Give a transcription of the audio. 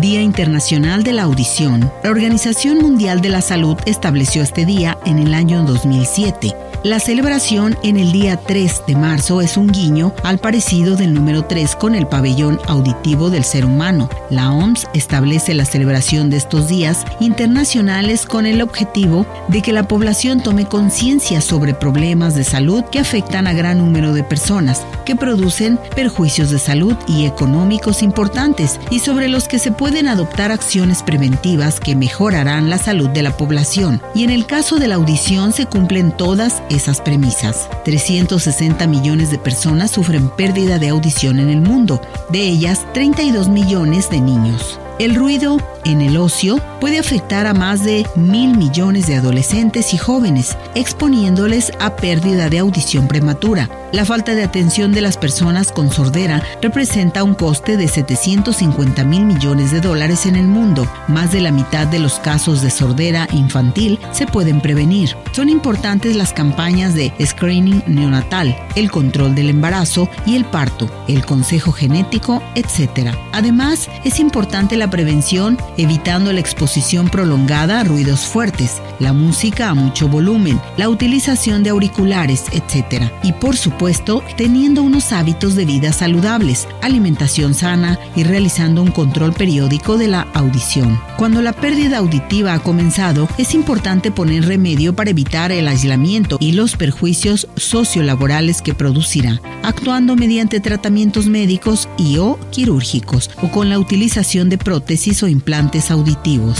Día Internacional de la Audición. La Organización Mundial de la Salud estableció este día en el año 2007 la celebración en el día 3 de marzo es un guiño al parecido del número 3 con el pabellón auditivo del ser humano. La OMS establece la celebración de estos días internacionales con el objetivo de que la población tome conciencia sobre problemas de salud que afectan a gran número de personas, que producen perjuicios de salud y económicos importantes y sobre los que se pueden adoptar acciones preventivas que mejorarán la salud de la población. Y en el caso de la audición se cumplen todas esas premisas. 360 millones de personas sufren pérdida de audición en el mundo, de ellas 32 millones de niños. El ruido en el ocio puede afectar a más de mil millones de adolescentes y jóvenes, exponiéndoles a pérdida de audición prematura. La falta de atención de las personas con sordera representa un coste de 750 mil millones de dólares en el mundo. Más de la mitad de los casos de sordera infantil se pueden prevenir. Son importantes las campañas de screening neonatal, el control del embarazo y el parto, el consejo genético, etc. Además, es importante la prevención evitando la exposición prolongada a ruidos fuertes, la música a mucho volumen, la utilización de auriculares, etc. Y por supuesto, teniendo unos hábitos de vida saludables, alimentación sana y realizando un control periódico de la audición. Cuando la pérdida auditiva ha comenzado, es importante poner remedio para evitar el aislamiento y los perjuicios sociolaborales que producirá, actuando mediante tratamientos médicos y o quirúrgicos o con la utilización de prótesis o implantes auditivos.